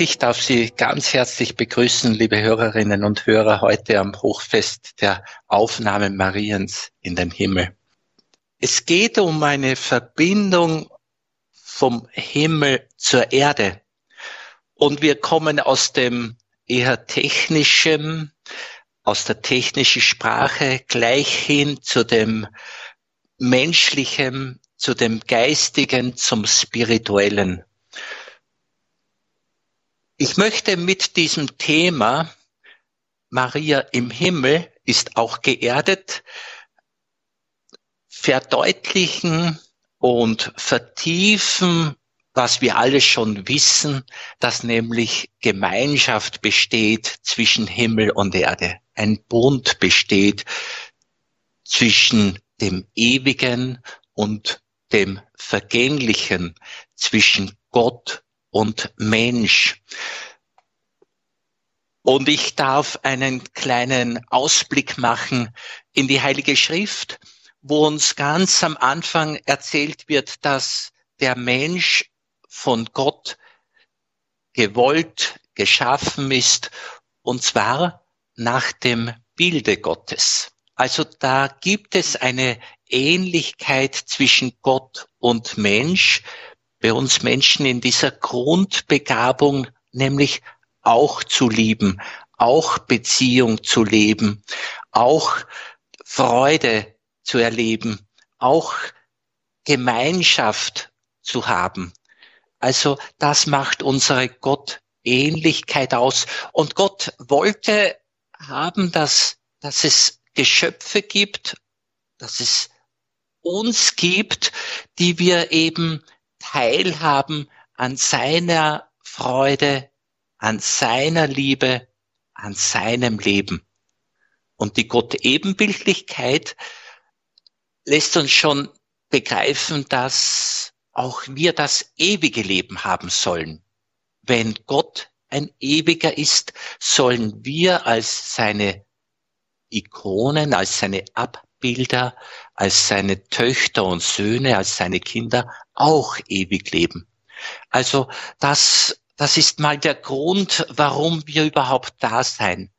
Ich darf Sie ganz herzlich begrüßen, liebe Hörerinnen und Hörer, heute am Hochfest der Aufnahme Mariens in den Himmel. Es geht um eine Verbindung vom Himmel zur Erde. Und wir kommen aus dem eher technischen, aus der technischen Sprache gleich hin zu dem menschlichen, zu dem geistigen, zum spirituellen. Ich möchte mit diesem Thema Maria im Himmel ist auch geerdet verdeutlichen und vertiefen, was wir alle schon wissen, dass nämlich Gemeinschaft besteht zwischen Himmel und Erde. Ein Bund besteht zwischen dem Ewigen und dem Vergänglichen, zwischen Gott und Mensch. Und ich darf einen kleinen Ausblick machen in die Heilige Schrift, wo uns ganz am Anfang erzählt wird, dass der Mensch von Gott gewollt, geschaffen ist, und zwar nach dem Bilde Gottes. Also da gibt es eine Ähnlichkeit zwischen Gott und Mensch, bei uns Menschen in dieser Grundbegabung, nämlich auch zu lieben, auch Beziehung zu leben, auch Freude zu erleben, auch Gemeinschaft zu haben. Also das macht unsere Gottähnlichkeit aus. Und Gott wollte haben, dass, dass es Geschöpfe gibt, dass es uns gibt, die wir eben teilhaben an seiner Freude, an seiner Liebe, an seinem Leben. Und die Gott-Ebenbildlichkeit lässt uns schon begreifen, dass auch wir das ewige Leben haben sollen. Wenn Gott ein ewiger ist, sollen wir als seine Ikonen, als seine Abbilder, als seine Töchter und Söhne, als seine Kinder auch ewig leben. Also das, das ist mal der Grund, warum wir überhaupt da sein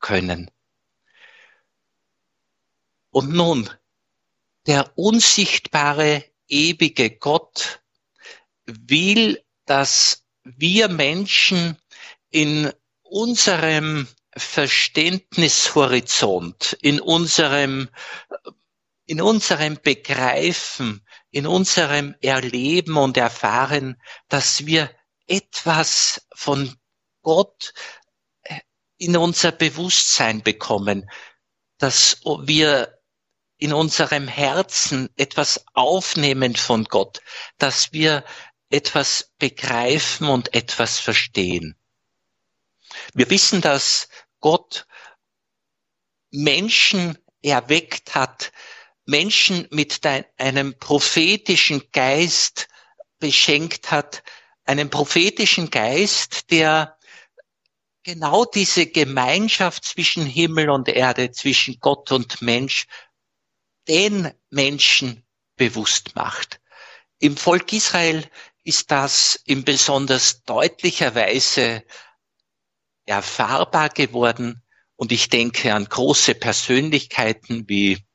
können. Und nun, der unsichtbare, ewige Gott will, dass wir Menschen in unserem Verständnishorizont, in unserem, in unserem Begreifen, in unserem Erleben und Erfahren, dass wir etwas von Gott in unser Bewusstsein bekommen, dass wir in unserem Herzen etwas aufnehmen von Gott, dass wir etwas begreifen und etwas verstehen. Wir wissen, dass Gott Menschen erweckt hat, Menschen mit einem prophetischen Geist beschenkt hat, einen prophetischen Geist, der genau diese Gemeinschaft zwischen Himmel und Erde, zwischen Gott und Mensch den Menschen bewusst macht. Im Volk Israel ist das in besonders deutlicher Weise erfahrbar geworden. Und ich denke an große Persönlichkeiten wie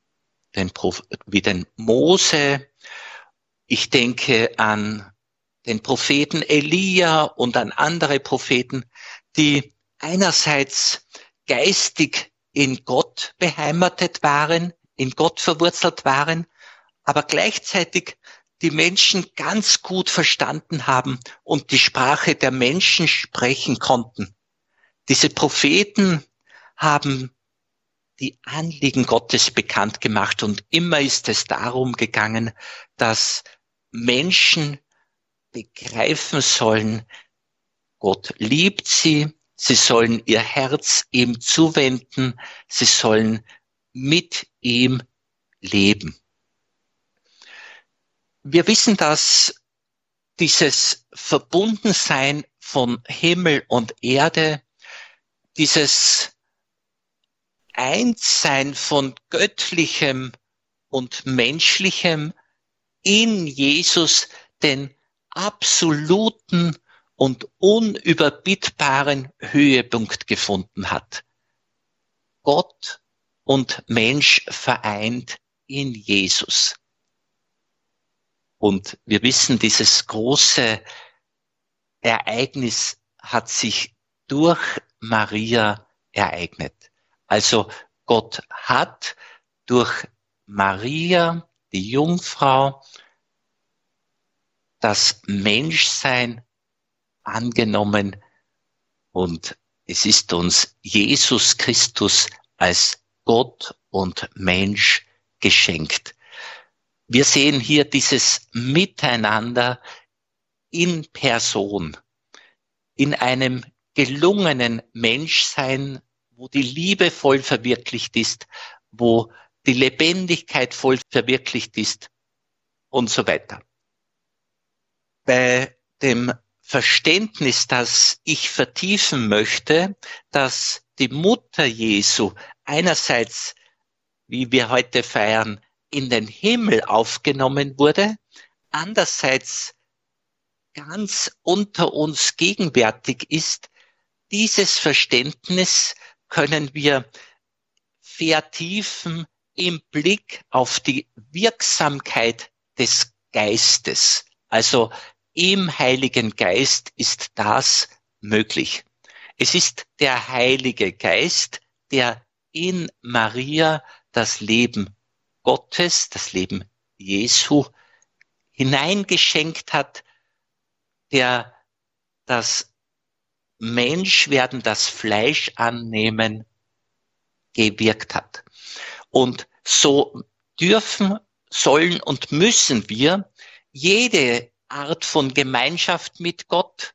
den, wie den Mose. Ich denke an den Propheten Elia und an andere Propheten, die einerseits geistig in Gott beheimatet waren, in Gott verwurzelt waren, aber gleichzeitig die Menschen ganz gut verstanden haben und die Sprache der Menschen sprechen konnten. Diese Propheten haben die Anliegen Gottes bekannt gemacht und immer ist es darum gegangen, dass Menschen begreifen sollen, Gott liebt sie, sie sollen ihr Herz ihm zuwenden, sie sollen mit ihm leben. Wir wissen, dass dieses Verbundensein von Himmel und Erde, dieses Einssein von göttlichem und menschlichem in Jesus den absoluten und unüberbietbaren Höhepunkt gefunden hat. Gott und Mensch vereint in Jesus. Und wir wissen, dieses große Ereignis hat sich durch Maria ereignet. Also Gott hat durch Maria, die Jungfrau, das Menschsein angenommen und es ist uns Jesus Christus als Gott und Mensch geschenkt. Wir sehen hier dieses Miteinander in Person, in einem gelungenen Menschsein, wo die Liebe voll verwirklicht ist, wo die Lebendigkeit voll verwirklicht ist und so weiter. Bei dem Verständnis, das ich vertiefen möchte, dass die Mutter Jesu einerseits, wie wir heute feiern, in den Himmel aufgenommen wurde, andererseits ganz unter uns gegenwärtig ist, dieses Verständnis können wir vertiefen im Blick auf die Wirksamkeit des Geistes. Also im Heiligen Geist ist das möglich. Es ist der Heilige Geist, der in Maria das Leben Gottes, das Leben Jesu hineingeschenkt hat, der das Menschwerden, das Fleisch annehmen, gewirkt hat. Und so dürfen, sollen und müssen wir jede Art von Gemeinschaft mit Gott,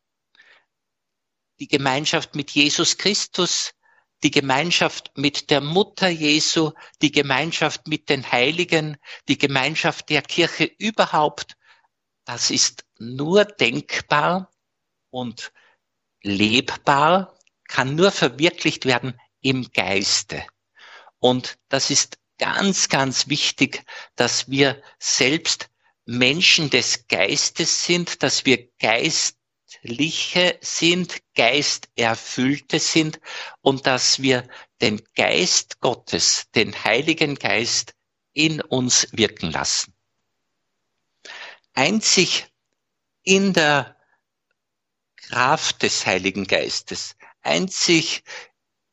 die Gemeinschaft mit Jesus Christus, die Gemeinschaft mit der Mutter Jesu, die Gemeinschaft mit den Heiligen, die Gemeinschaft der Kirche überhaupt, das ist nur denkbar und lebbar, kann nur verwirklicht werden im Geiste. Und das ist ganz, ganz wichtig, dass wir selbst Menschen des Geistes sind, dass wir Geistliche sind, Geisterfüllte sind und dass wir den Geist Gottes, den Heiligen Geist in uns wirken lassen. Einzig in der Kraft des Heiligen Geistes, einzig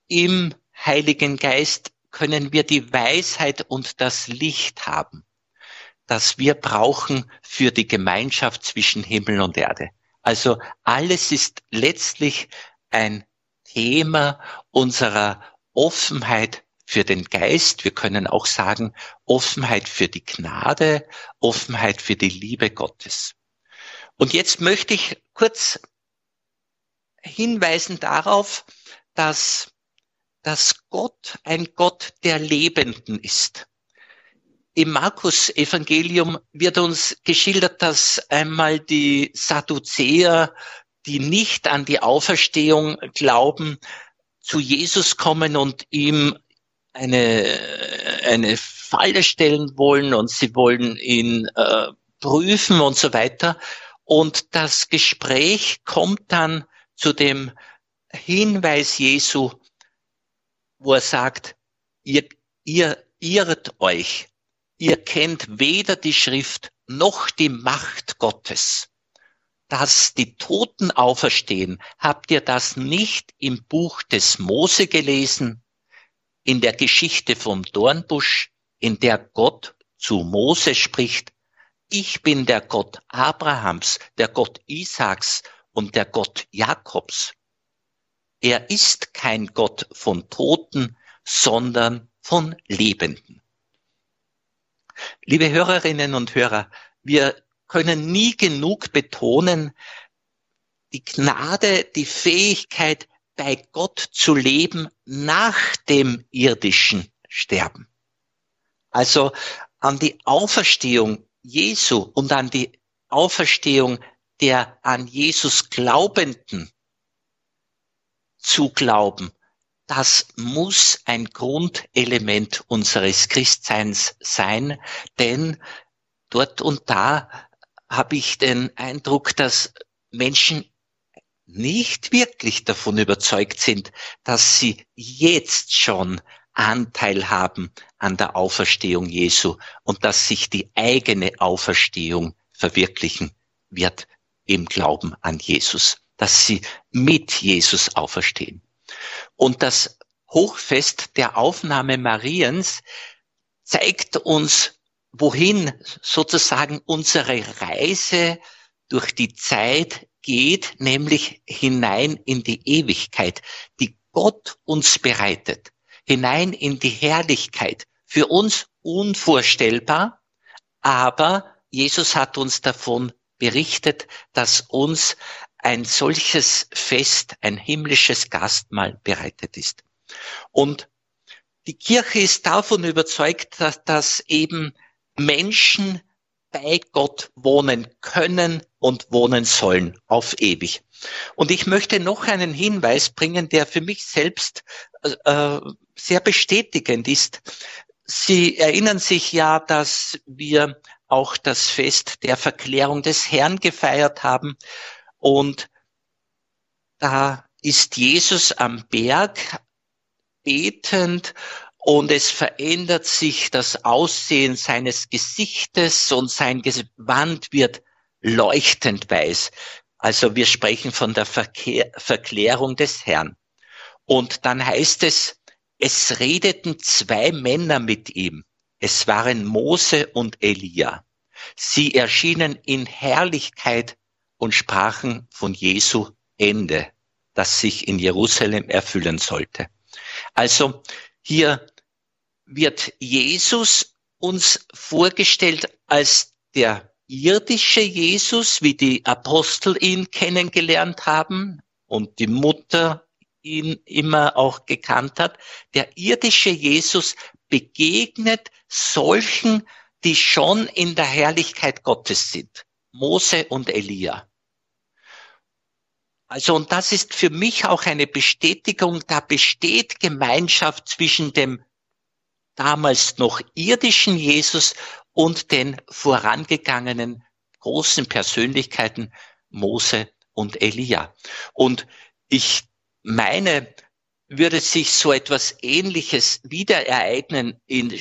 im Heiligen Geist können wir die Weisheit und das Licht haben das wir brauchen für die Gemeinschaft zwischen Himmel und Erde. Also alles ist letztlich ein Thema unserer Offenheit für den Geist. Wir können auch sagen Offenheit für die Gnade, Offenheit für die Liebe Gottes. Und jetzt möchte ich kurz hinweisen darauf, dass, dass Gott ein Gott der Lebenden ist. Im Markus-Evangelium wird uns geschildert, dass einmal die Sadduzäer, die nicht an die Auferstehung glauben, zu Jesus kommen und ihm eine, eine Falle stellen wollen und sie wollen ihn äh, prüfen und so weiter. Und das Gespräch kommt dann zu dem Hinweis Jesu, wo er sagt, ihr, ihr irrt euch ihr kennt weder die Schrift noch die Macht Gottes. Dass die Toten auferstehen, habt ihr das nicht im Buch des Mose gelesen, in der Geschichte vom Dornbusch, in der Gott zu Mose spricht, ich bin der Gott Abrahams, der Gott Isaaks und der Gott Jakobs. Er ist kein Gott von Toten, sondern von Lebenden. Liebe Hörerinnen und Hörer, wir können nie genug betonen, die Gnade, die Fähigkeit, bei Gott zu leben nach dem irdischen Sterben. Also an die Auferstehung Jesu und an die Auferstehung der an Jesus Glaubenden zu glauben, das muss ein Grundelement unseres Christseins sein, denn dort und da habe ich den Eindruck, dass Menschen nicht wirklich davon überzeugt sind, dass sie jetzt schon Anteil haben an der Auferstehung Jesu und dass sich die eigene Auferstehung verwirklichen wird im Glauben an Jesus, dass sie mit Jesus auferstehen. Und das Hochfest der Aufnahme Mariens zeigt uns, wohin sozusagen unsere Reise durch die Zeit geht, nämlich hinein in die Ewigkeit, die Gott uns bereitet, hinein in die Herrlichkeit, für uns unvorstellbar, aber Jesus hat uns davon berichtet, dass uns ein solches Fest, ein himmlisches Gastmahl bereitet ist. Und die Kirche ist davon überzeugt, dass, dass eben Menschen bei Gott wohnen können und wohnen sollen auf ewig. Und ich möchte noch einen Hinweis bringen, der für mich selbst äh, sehr bestätigend ist. Sie erinnern sich ja, dass wir auch das Fest der Verklärung des Herrn gefeiert haben. Und da ist Jesus am Berg betend und es verändert sich das Aussehen seines Gesichtes und sein Gewand wird leuchtend weiß. Also wir sprechen von der Verkehr, Verklärung des Herrn. Und dann heißt es, es redeten zwei Männer mit ihm. Es waren Mose und Elia. Sie erschienen in Herrlichkeit und sprachen von Jesu Ende, das sich in Jerusalem erfüllen sollte. Also hier wird Jesus uns vorgestellt als der irdische Jesus, wie die Apostel ihn kennengelernt haben und die Mutter ihn immer auch gekannt hat. Der irdische Jesus begegnet solchen, die schon in der Herrlichkeit Gottes sind. Mose und Elia. Also, und das ist für mich auch eine Bestätigung, da besteht Gemeinschaft zwischen dem damals noch irdischen Jesus und den vorangegangenen großen Persönlichkeiten Mose und Elia. Und ich meine, würde sich so etwas Ähnliches wieder ereignen in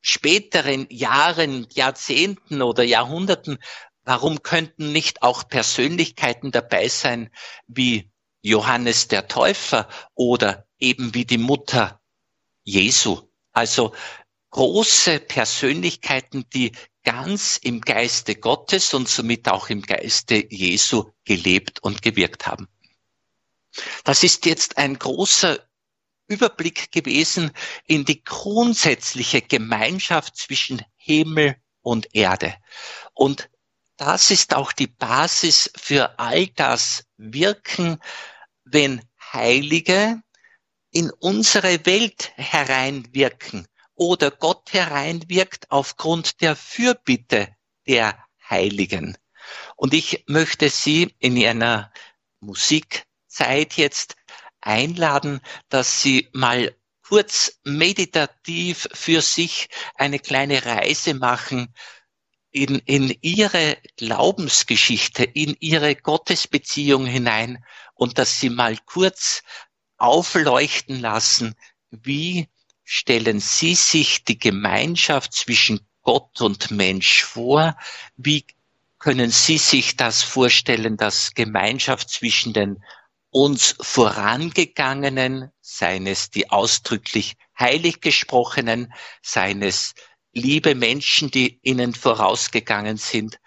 späteren Jahren, Jahrzehnten oder Jahrhunderten, warum könnten nicht auch Persönlichkeiten dabei sein wie Johannes der Täufer oder eben wie die Mutter Jesu? Also große Persönlichkeiten, die ganz im Geiste Gottes und somit auch im Geiste Jesu gelebt und gewirkt haben. Das ist jetzt ein großer Überblick gewesen in die grundsätzliche Gemeinschaft zwischen Himmel und Erde. Und das ist auch die Basis für all das Wirken, wenn Heilige in unsere Welt hereinwirken oder Gott hereinwirkt aufgrund der Fürbitte der Heiligen. Und ich möchte Sie in einer Musikzeit jetzt einladen, dass Sie mal kurz meditativ für sich eine kleine Reise machen in, in Ihre Glaubensgeschichte, in Ihre Gottesbeziehung hinein und dass Sie mal kurz aufleuchten lassen, wie stellen Sie sich die Gemeinschaft zwischen Gott und Mensch vor? Wie können Sie sich das vorstellen, dass Gemeinschaft zwischen den uns vorangegangenen, seines die ausdrücklich heilig gesprochenen, seines liebe Menschen, die ihnen vorausgegangen sind.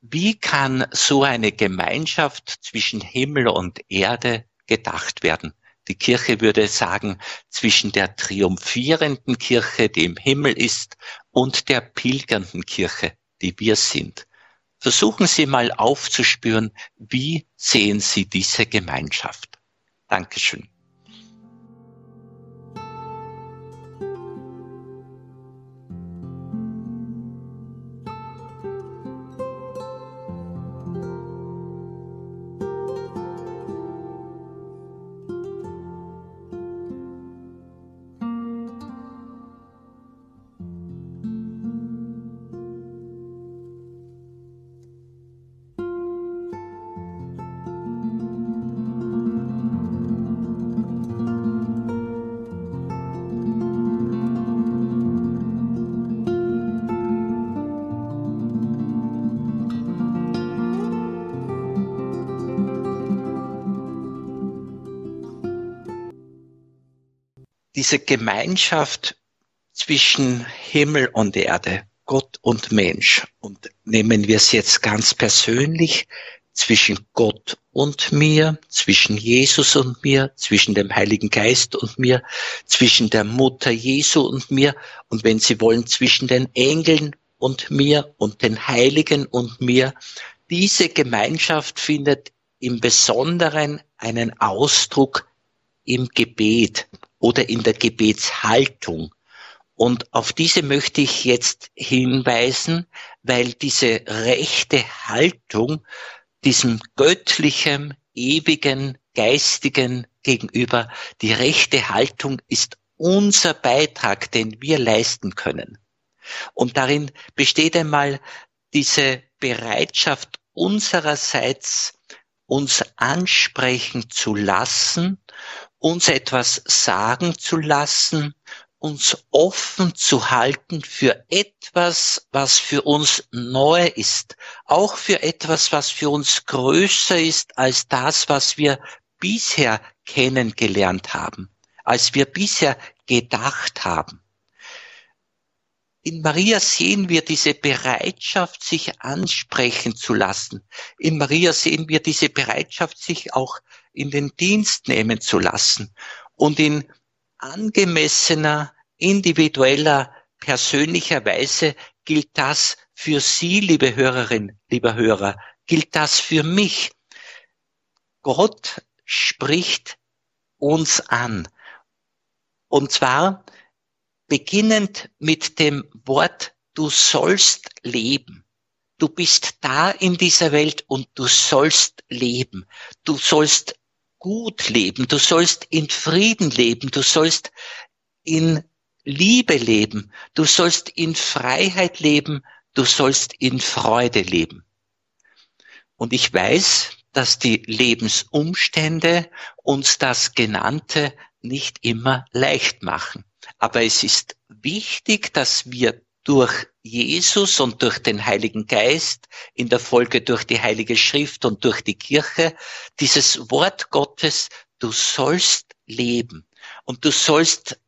Wie kann so eine Gemeinschaft zwischen Himmel und Erde gedacht werden? Die Kirche würde sagen, zwischen der triumphierenden Kirche, die im Himmel ist, und der pilgernden Kirche, die wir sind. Versuchen Sie mal aufzuspüren, wie sehen Sie diese Gemeinschaft. Dankeschön. Diese Gemeinschaft zwischen Himmel und Erde, Gott und Mensch. Und nehmen wir es jetzt ganz persönlich, zwischen Gott und mir, zwischen Jesus und mir, zwischen dem Heiligen Geist und mir, zwischen der Mutter Jesu und mir und wenn Sie wollen, zwischen den Engeln und mir und den Heiligen und mir. Diese Gemeinschaft findet im Besonderen einen Ausdruck im Gebet oder in der Gebetshaltung. Und auf diese möchte ich jetzt hinweisen, weil diese rechte Haltung diesem göttlichen, ewigen, geistigen gegenüber, die rechte Haltung ist unser Beitrag, den wir leisten können. Und darin besteht einmal diese Bereitschaft unsererseits, uns ansprechen zu lassen, uns etwas sagen zu lassen, uns offen zu halten für etwas, was für uns neu ist, auch für etwas, was für uns größer ist als das, was wir bisher kennengelernt haben, als wir bisher gedacht haben. In Maria sehen wir diese Bereitschaft, sich ansprechen zu lassen. In Maria sehen wir diese Bereitschaft, sich auch in den Dienst nehmen zu lassen. Und in angemessener, individueller, persönlicher Weise gilt das für Sie, liebe Hörerin, lieber Hörer, gilt das für mich. Gott spricht uns an. Und zwar beginnend mit dem Wort, du sollst leben. Du bist da in dieser Welt und du sollst leben. Du sollst gut leben, du sollst in Frieden leben, du sollst in Liebe leben, du sollst in Freiheit leben, du sollst in Freude leben. Und ich weiß, dass die Lebensumstände uns das Genannte nicht immer leicht machen. Aber es ist wichtig, dass wir durch Jesus und durch den Heiligen Geist, in der Folge durch die Heilige Schrift und durch die Kirche, dieses Wort Gottes, du sollst leben und du sollst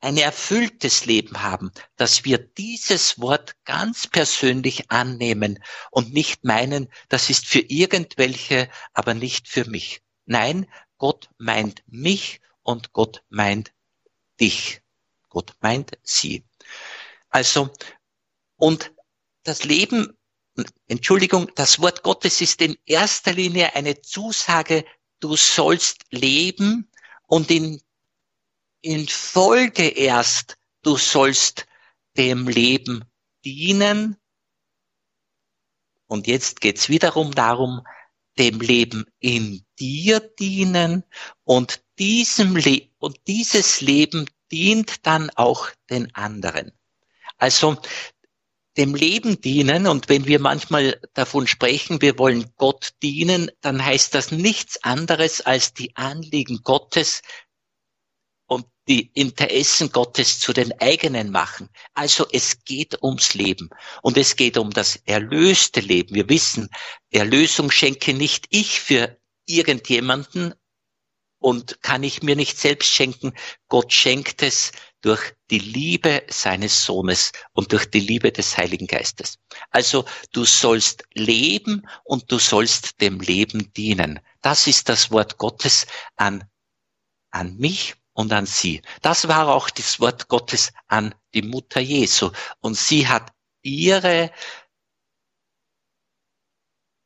ein erfülltes Leben haben, dass wir dieses Wort ganz persönlich annehmen und nicht meinen, das ist für irgendwelche, aber nicht für mich. Nein, Gott meint mich und Gott meint dich. Gott meint sie. Also, und das Leben, Entschuldigung, das Wort Gottes ist in erster Linie eine Zusage, du sollst leben und in, in Folge erst, du sollst dem Leben dienen. Und jetzt geht's wiederum darum, dem Leben in dir dienen und diesem Le und dieses Leben dient dann auch den anderen. Also dem Leben dienen und wenn wir manchmal davon sprechen, wir wollen Gott dienen, dann heißt das nichts anderes als die Anliegen Gottes die Interessen Gottes zu den eigenen machen. Also es geht ums Leben und es geht um das erlöste Leben. Wir wissen, Erlösung schenke nicht ich für irgendjemanden, und kann ich mir nicht selbst schenken. Gott schenkt es durch die Liebe seines Sohnes und durch die Liebe des Heiligen Geistes. Also du sollst leben und du sollst dem Leben dienen. Das ist das Wort Gottes an, an mich und an sie. Das war auch das Wort Gottes an die Mutter Jesu. Und sie hat ihre,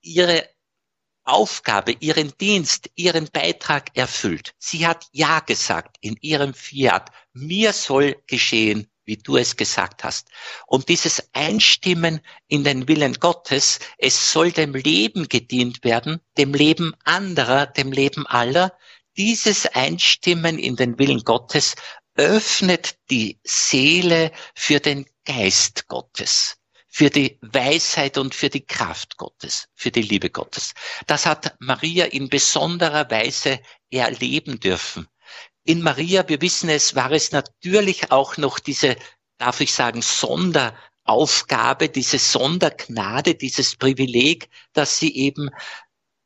ihre Aufgabe, ihren Dienst, ihren Beitrag erfüllt. Sie hat Ja gesagt in ihrem Fiat. Mir soll geschehen, wie du es gesagt hast. Und dieses Einstimmen in den Willen Gottes, es soll dem Leben gedient werden, dem Leben anderer, dem Leben aller. Dieses Einstimmen in den Willen Gottes öffnet die Seele für den Geist Gottes für die Weisheit und für die Kraft Gottes, für die Liebe Gottes. Das hat Maria in besonderer Weise erleben dürfen. In Maria, wir wissen es, war es natürlich auch noch diese, darf ich sagen, Sonderaufgabe, diese Sondergnade, dieses Privileg, dass sie eben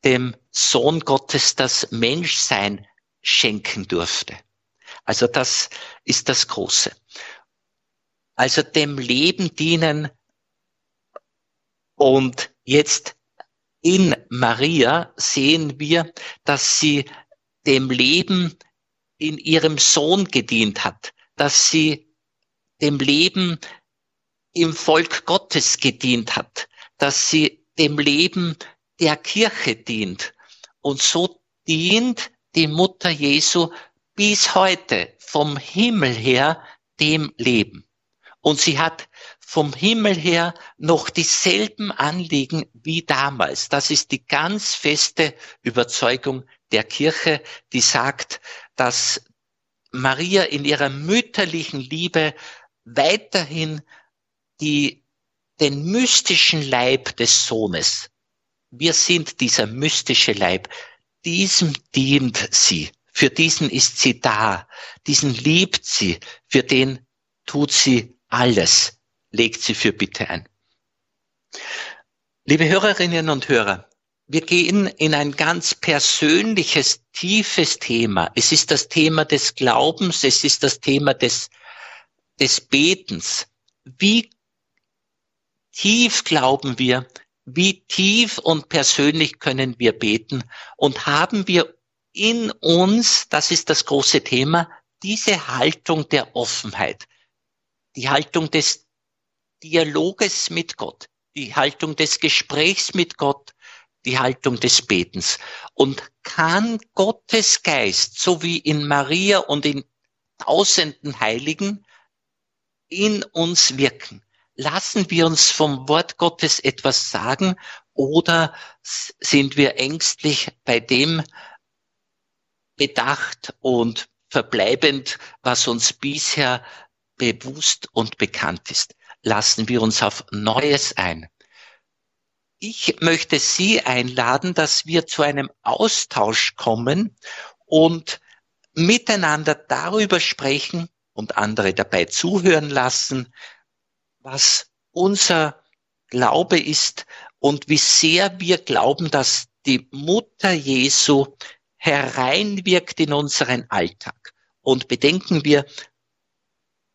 dem Sohn Gottes das Menschsein schenken durfte. Also das ist das Große. Also dem Leben dienen und jetzt in Maria sehen wir, dass sie dem Leben in ihrem Sohn gedient hat, dass sie dem Leben im Volk Gottes gedient hat, dass sie dem Leben der Kirche dient. Und so dient die Mutter Jesu bis heute vom Himmel her dem Leben. Und sie hat vom Himmel her noch dieselben Anliegen wie damals. Das ist die ganz feste Überzeugung der Kirche, die sagt, dass Maria in ihrer mütterlichen Liebe weiterhin die, den mystischen Leib des Sohnes, wir sind dieser mystische Leib, diesem dient sie, für diesen ist sie da, diesen liebt sie, für den tut sie alles, legt sie für Bitte ein. Liebe Hörerinnen und Hörer, wir gehen in ein ganz persönliches, tiefes Thema. Es ist das Thema des Glaubens, es ist das Thema des, des Betens. Wie tief glauben wir, wie tief und persönlich können wir beten und haben wir in uns, das ist das große Thema, diese Haltung der Offenheit, die Haltung des Dialoges mit Gott, die Haltung des Gesprächs mit Gott, die Haltung des Betens. Und kann Gottes Geist, so wie in Maria und in tausenden Heiligen, in uns wirken? Lassen wir uns vom Wort Gottes etwas sagen oder sind wir ängstlich bei dem bedacht und verbleibend, was uns bisher bewusst und bekannt ist? Lassen wir uns auf Neues ein. Ich möchte Sie einladen, dass wir zu einem Austausch kommen und miteinander darüber sprechen und andere dabei zuhören lassen, was unser Glaube ist und wie sehr wir glauben, dass die Mutter Jesu hereinwirkt in unseren Alltag. Und bedenken wir,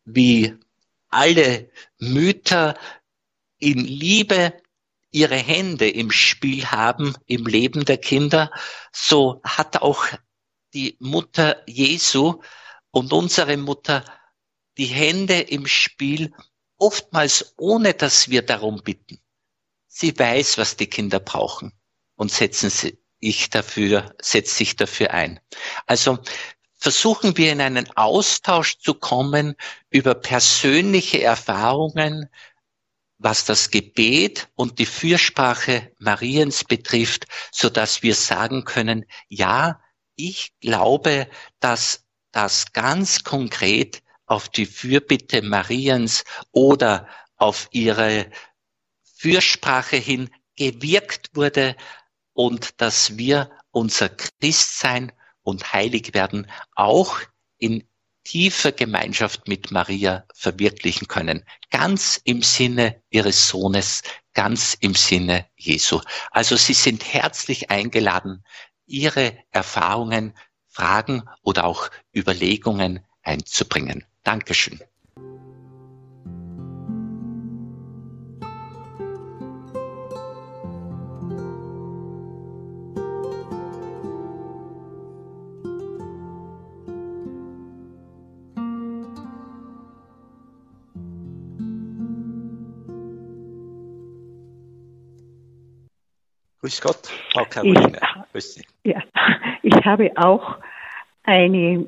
wie alle Mütter in Liebe ihre Hände im Spiel haben im Leben der Kinder, so hat auch die Mutter Jesu und unsere Mutter die Hände im Spiel, oftmals ohne dass wir darum bitten. Sie weiß, was die Kinder brauchen und setzen sie ich dafür, setzt sich dafür ein. Also versuchen wir in einen Austausch zu kommen über persönliche Erfahrungen, was das Gebet und die Fürsprache Mariens betrifft, so dass wir sagen können, ja, ich glaube, dass das ganz konkret auf die Fürbitte Mariens oder auf ihre Fürsprache hin gewirkt wurde und dass wir unser Christsein und heilig werden auch in tiefer Gemeinschaft mit Maria verwirklichen können. Ganz im Sinne ihres Sohnes, ganz im Sinne Jesu. Also Sie sind herzlich eingeladen, Ihre Erfahrungen, Fragen oder auch Überlegungen einzubringen. Dankeschön. Grüß Gott, Frau Caroline. Grüß Sie. Ja, ich habe auch eine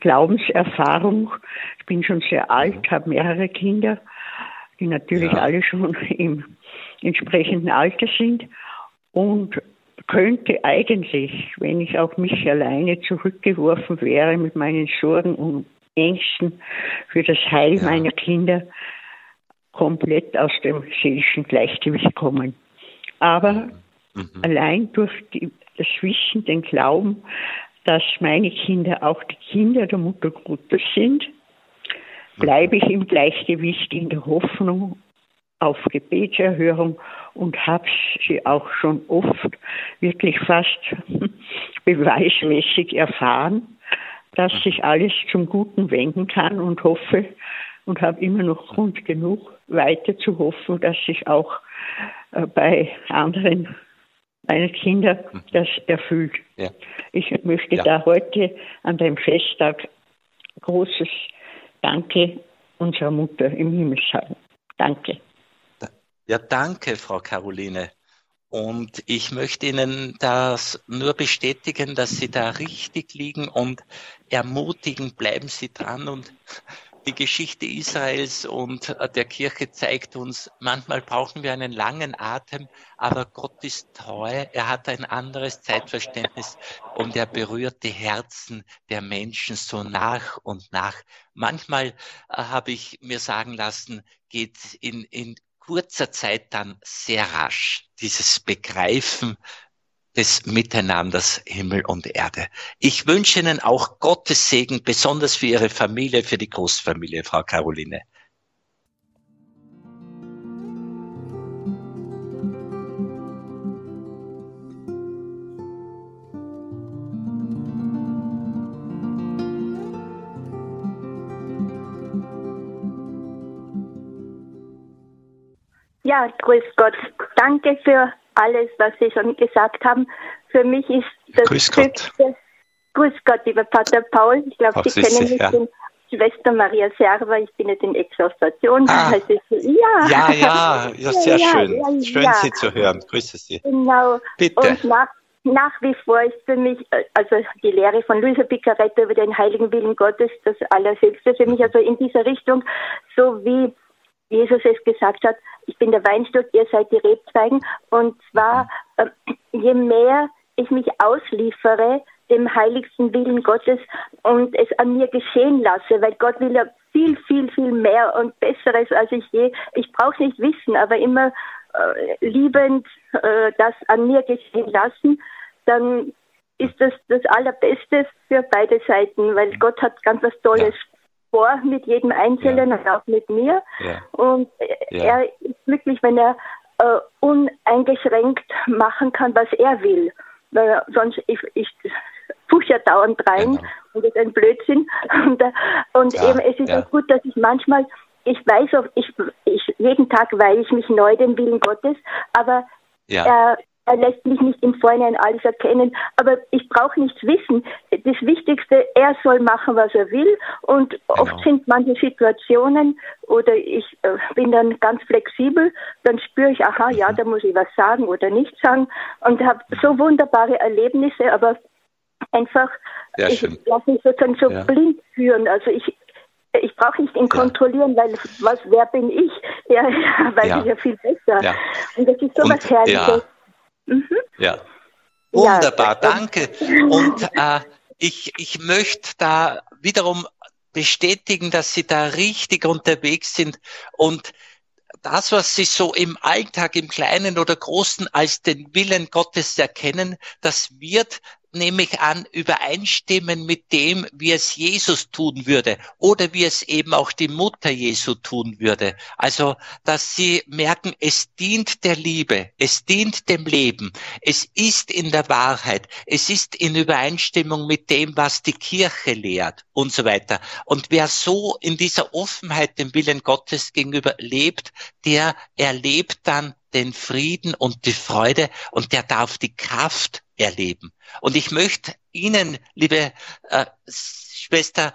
Glaubenserfahrung. Ich bin schon sehr alt, habe mehrere Kinder, die natürlich ja. alle schon im entsprechenden Alter sind und könnte eigentlich, wenn ich auf mich alleine zurückgeworfen wäre mit meinen Sorgen und Ängsten für das Heil ja. meiner Kinder, komplett aus dem seelischen Gleichgewicht kommen. Aber mhm. allein durch die, das Wissen, den Glauben, dass meine Kinder auch die Kinder der Mutter Gottes sind, bleibe ich im Gleichgewicht in der Hoffnung auf Gebetserhörung und habe sie auch schon oft wirklich fast beweismäßig erfahren, dass sich alles zum Guten wenden kann und hoffe und habe immer noch Grund genug, weiter zu hoffen, dass sich auch äh, bei anderen meiner Kinder mhm. das erfüllt. Ja. Ich möchte ja. da heute an dem Festtag großes Danke unserer Mutter im Himmel sagen. Danke. Ja, danke, Frau Caroline. Und ich möchte Ihnen das nur bestätigen, dass Sie da richtig liegen und ermutigen, bleiben Sie dran und die Geschichte Israels und der Kirche zeigt uns, manchmal brauchen wir einen langen Atem, aber Gott ist treu, er hat ein anderes Zeitverständnis und er berührt die Herzen der Menschen so nach und nach. Manchmal äh, habe ich mir sagen lassen, geht in, in kurzer Zeit dann sehr rasch dieses Begreifen, des Miteinanders Himmel und Erde. Ich wünsche Ihnen auch Gottes Segen, besonders für Ihre Familie, für die Großfamilie, Frau Caroline. Ja, grüß Gott. Danke für alles, was Sie schon gesagt haben. Für mich ist das Grüß Gott. Höchste, Grüß Gott, lieber Pater Paul. Ich glaube, Sie kennen mich, ja. Schwester Maria Serva. Ich bin jetzt in Exhaurstation. Ah. Also, ja. ja, ja, ja, sehr ja, schön. Ja, schön, Sie zu hören. Grüße Sie. Genau. Bitte. Und nach, nach wie vor ist für mich, also die Lehre von Luisa Picaretta über den heiligen Willen Gottes das Allerhöchste für mich. Also in dieser Richtung, so wie Jesus es gesagt hat, ich bin der Weinstock, ihr seid die Rebzweigen. Und zwar, äh, je mehr ich mich ausliefere dem heiligsten Willen Gottes und es an mir geschehen lasse, weil Gott will ja viel, viel, viel mehr und Besseres als ich je. Ich brauche nicht wissen, aber immer äh, liebend äh, das an mir geschehen lassen, dann ist das das Allerbeste für beide Seiten, weil Gott hat ganz was Tolles vor mit jedem Einzelnen ja. und auch mit mir. Ja. Und er ist glücklich, wenn er äh, uneingeschränkt machen kann, was er will. Weil sonst, ich, ich pushe ja dauernd rein genau. und das ist ein Blödsinn. Und, und eben, es ist auch gut, dass ich manchmal ich weiß, ich, ich, jeden Tag weihe ich mich neu dem Willen Gottes, aber ja. er lässt mich nicht im Vorhinein alles erkennen, aber ich brauche nichts wissen. Das Wichtigste, er soll machen, was er will und genau. oft sind manche Situationen oder ich äh, bin dann ganz flexibel, dann spüre ich, aha, ja, mhm. da muss ich was sagen oder nicht sagen und habe so wunderbare Erlebnisse, aber einfach, Sehr ich lasse mich sozusagen so ja. blind führen. Also ich, ich brauche nicht ihn ja. kontrollieren, weil was, wer bin ich? Ja, weiß ja. ich ja viel besser. Ja. Und das ist so was Herrliches. Mhm. Ja. Wunderbar, ja. danke. Und äh, ich, ich möchte da wiederum bestätigen, dass Sie da richtig unterwegs sind und das, was Sie so im Alltag, im Kleinen oder Großen als den Willen Gottes erkennen, das wird nehme ich an, übereinstimmen mit dem, wie es Jesus tun würde oder wie es eben auch die Mutter Jesu tun würde. Also, dass sie merken, es dient der Liebe, es dient dem Leben, es ist in der Wahrheit, es ist in Übereinstimmung mit dem, was die Kirche lehrt und so weiter. Und wer so in dieser Offenheit dem Willen Gottes gegenüber lebt, der erlebt dann den Frieden und die Freude und der darf die Kraft erleben. Und ich möchte Ihnen, liebe äh, Schwester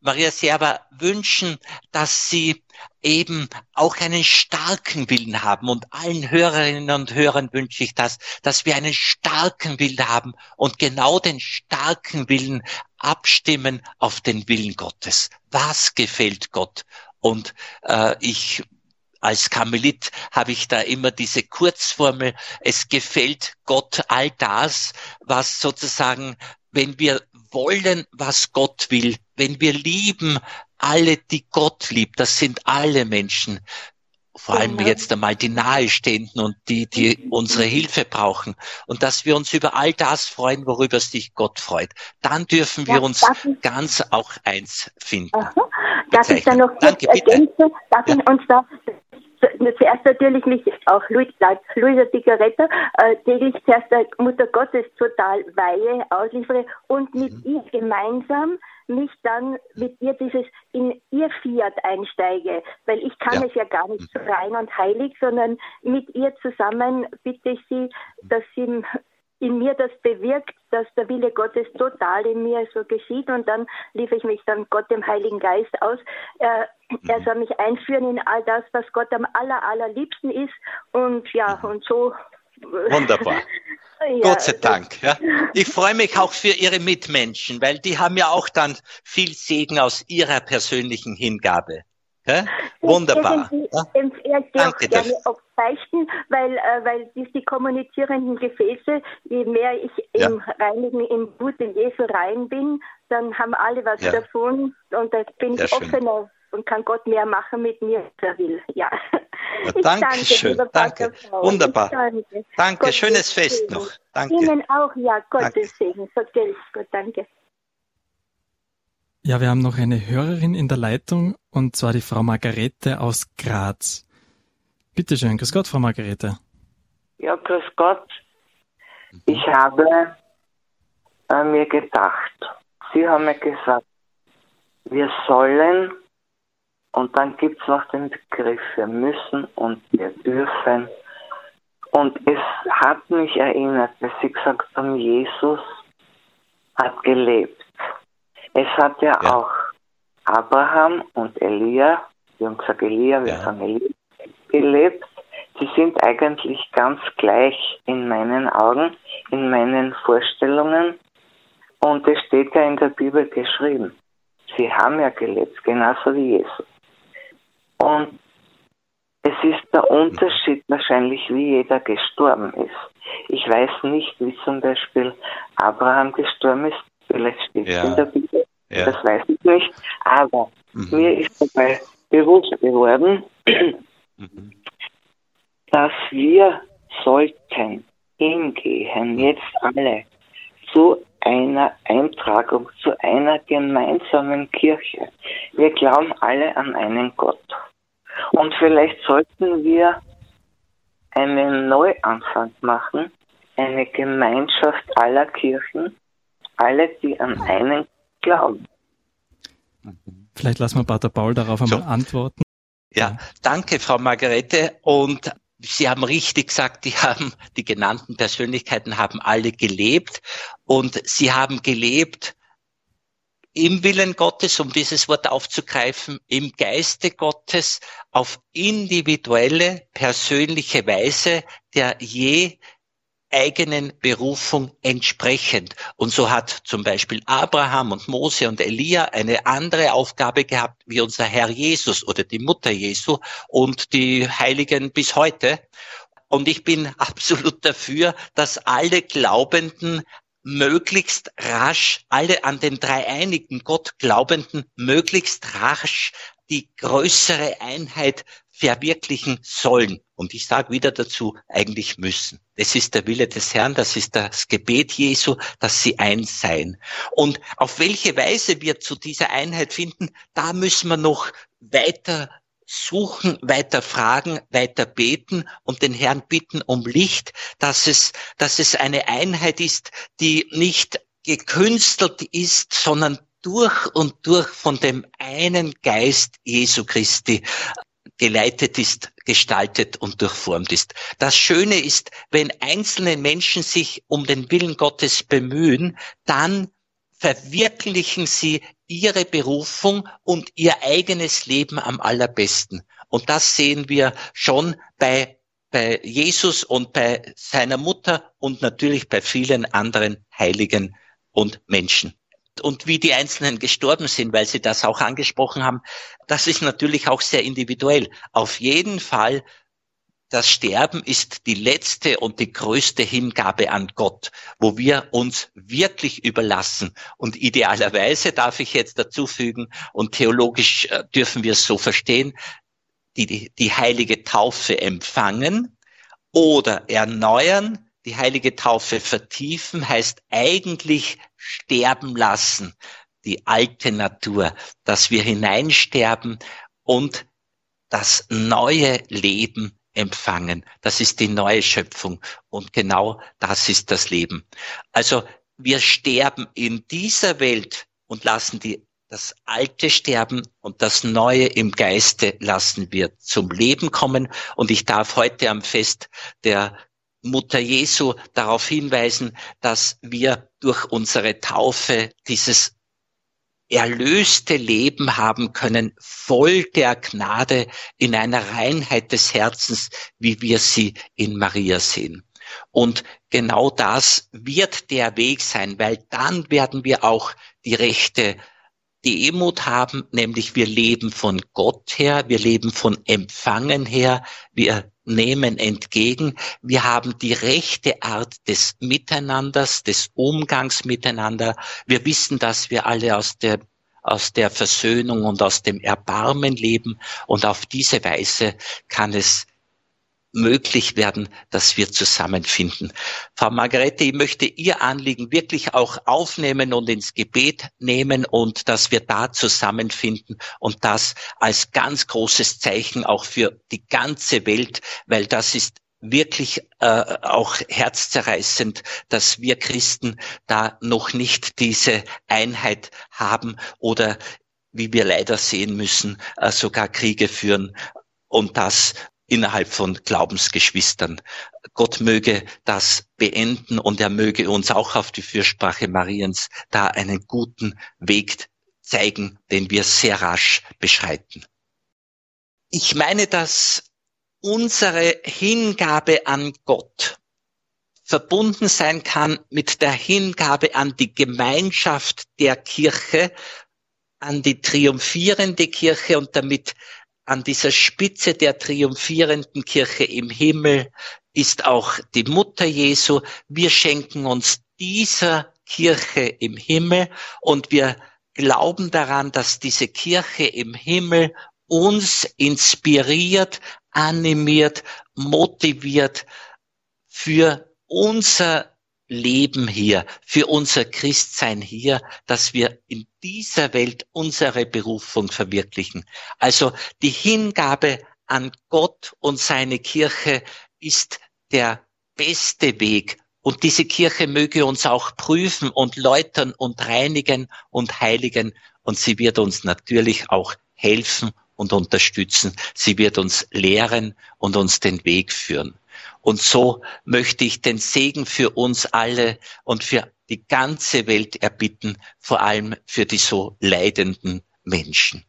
Maria Serva, wünschen, dass Sie eben auch einen starken Willen haben. Und allen Hörerinnen und Hörern wünsche ich das, dass wir einen starken Willen haben und genau den starken Willen abstimmen auf den Willen Gottes. Was gefällt Gott? Und äh, ich als Karmelit habe ich da immer diese Kurzformel, es gefällt Gott all das, was sozusagen, wenn wir wollen, was Gott will, wenn wir lieben, alle, die Gott liebt, das sind alle Menschen, vor allem genau. jetzt einmal die Nahestehenden und die, die unsere Hilfe brauchen. Und dass wir uns über all das freuen, worüber sich Gott freut. Dann dürfen wir ja, uns ganz auch eins finden. Aha. Darf ich da noch kurz Danke, ergänzen? Darf ja. ich uns da zuerst natürlich mich auch Luisa Zigarette, äh, täglich zuerst der Mutter Gottes total weihe, ausliefere und mit mhm. ihr gemeinsam mich dann mit ihr dieses in ihr Fiat einsteige, weil ich kann ja. es ja gar nicht so rein und heilig, sondern mit ihr zusammen bitte ich sie, dass sie in mir das bewirkt, dass der Wille Gottes total in mir so geschieht und dann lief ich mich dann Gott dem Heiligen Geist aus. Er, er soll mich einführen in all das, was Gott am aller, allerliebsten ist und ja, und so. Wunderbar. Ja, Gott sei Dank. Ja. Ich freue mich auch für Ihre Mitmenschen, weil die haben ja auch dann viel Segen aus ihrer persönlichen Hingabe. Ja? Wunderbar. Ich, Danke gerne beichten, weil, äh, weil die, die kommunizierenden Gefäße, je mehr ich ja. im Reinigen, im Blut in Jesu rein bin, dann haben alle was davon und da bin Sehr ich offener und kann Gott mehr machen mit mir, als er will. Ja. ja danke, danke schön. Danke. Wunderbar. danke. Danke. Schönes Fest noch. Danke. Ihnen auch, ja. Gottes. Segen. So Gott, danke. Ja, wir haben noch eine Hörerin in der Leitung und zwar die Frau Margarete aus Graz. Bitte schön, grüß Gott, Frau Margarete. Ja, grüß Gott. Ich habe äh, mir gedacht, Sie haben mir gesagt, wir sollen, und dann gibt es noch den Begriff, wir müssen und wir dürfen. Und es hat mich erinnert, dass Sie gesagt haben, Jesus hat gelebt. Es hat ja, ja. auch Abraham und Elia, wir haben gesagt Elia, wir ja. sagen Elia, gelebt. Sie sind eigentlich ganz gleich in meinen Augen, in meinen Vorstellungen. Und es steht ja in der Bibel geschrieben. Sie haben ja gelebt, genauso wie Jesus. Und es ist der Unterschied wahrscheinlich, wie jeder gestorben ist. Ich weiß nicht, wie zum Beispiel Abraham gestorben ist. Vielleicht steht es ja. in der Bibel. Ja. Das weiß ich nicht. Aber mhm. mir ist dabei bewusst geworden, mhm. dass wir sollten hingehen, jetzt alle, zu einer Eintragung, zu einer gemeinsamen Kirche. Wir glauben alle an einen Gott. Und vielleicht sollten wir einen Neuanfang machen, eine Gemeinschaft aller Kirchen, alle, die an einen glauben. Vielleicht lassen wir Pater Paul darauf einmal so. antworten. Ja, danke, Frau Margarete. Und Sie haben richtig gesagt, die haben, die genannten Persönlichkeiten haben alle gelebt und sie haben gelebt im Willen Gottes, um dieses Wort aufzugreifen, im Geiste Gottes auf individuelle, persönliche Weise, der je eigenen Berufung entsprechend. Und so hat zum Beispiel Abraham und Mose und Elia eine andere Aufgabe gehabt wie unser Herr Jesus oder die Mutter Jesu und die Heiligen bis heute. Und ich bin absolut dafür, dass alle Glaubenden möglichst rasch, alle an den dreieinigen Gott Glaubenden möglichst rasch die größere Einheit verwirklichen sollen. Und ich sage wieder dazu, eigentlich müssen. Das ist der Wille des Herrn, das ist das Gebet Jesu, dass sie eins seien. Und auf welche Weise wir zu dieser Einheit finden, da müssen wir noch weiter suchen, weiter fragen, weiter beten und den Herrn bitten um Licht, dass es, dass es eine Einheit ist, die nicht gekünstelt ist, sondern durch und durch von dem einen Geist Jesu Christi geleitet ist, gestaltet und durchformt ist. Das Schöne ist, wenn einzelne Menschen sich um den Willen Gottes bemühen, dann verwirklichen sie ihre Berufung und ihr eigenes Leben am allerbesten. Und das sehen wir schon bei, bei Jesus und bei seiner Mutter und natürlich bei vielen anderen Heiligen und Menschen und wie die Einzelnen gestorben sind, weil Sie das auch angesprochen haben, das ist natürlich auch sehr individuell. Auf jeden Fall, das Sterben ist die letzte und die größte Hingabe an Gott, wo wir uns wirklich überlassen. Und idealerweise darf ich jetzt dazu fügen, und theologisch äh, dürfen wir es so verstehen, die, die, die heilige Taufe empfangen oder erneuern, die heilige Taufe vertiefen heißt eigentlich sterben lassen, die alte Natur, dass wir hineinsterben und das neue Leben empfangen. Das ist die neue Schöpfung und genau das ist das Leben. Also wir sterben in dieser Welt und lassen die, das Alte sterben und das Neue im Geiste lassen wir zum Leben kommen. Und ich darf heute am Fest der Mutter Jesu darauf hinweisen, dass wir durch unsere Taufe dieses erlöste Leben haben können, voll der Gnade in einer Reinheit des Herzens, wie wir sie in Maria sehen. Und genau das wird der Weg sein, weil dann werden wir auch die rechte Demut haben, nämlich wir leben von Gott her, wir leben von Empfangen her, wir nehmen entgegen, wir haben die rechte Art des Miteinanders, des Umgangs miteinander. Wir wissen, dass wir alle aus der aus der Versöhnung und aus dem Erbarmen leben und auf diese Weise kann es möglich werden, dass wir zusammenfinden. Frau Margarete, ich möchte Ihr Anliegen wirklich auch aufnehmen und ins Gebet nehmen und dass wir da zusammenfinden und das als ganz großes Zeichen auch für die ganze Welt, weil das ist wirklich äh, auch herzzerreißend, dass wir Christen da noch nicht diese Einheit haben oder wie wir leider sehen müssen, äh, sogar Kriege führen und das innerhalb von Glaubensgeschwistern. Gott möge das beenden und er möge uns auch auf die Fürsprache Mariens da einen guten Weg zeigen, den wir sehr rasch beschreiten. Ich meine, dass unsere Hingabe an Gott verbunden sein kann mit der Hingabe an die Gemeinschaft der Kirche, an die triumphierende Kirche und damit an dieser Spitze der triumphierenden Kirche im Himmel ist auch die Mutter Jesu. Wir schenken uns dieser Kirche im Himmel und wir glauben daran, dass diese Kirche im Himmel uns inspiriert, animiert, motiviert für unser Leben hier, für unser Christsein hier, dass wir in dieser Welt unsere Berufung verwirklichen. Also die Hingabe an Gott und seine Kirche ist der beste Weg. Und diese Kirche möge uns auch prüfen und läutern und reinigen und heiligen. Und sie wird uns natürlich auch helfen und unterstützen. Sie wird uns lehren und uns den Weg führen. Und so möchte ich den Segen für uns alle und für die ganze Welt erbitten, vor allem für die so leidenden Menschen.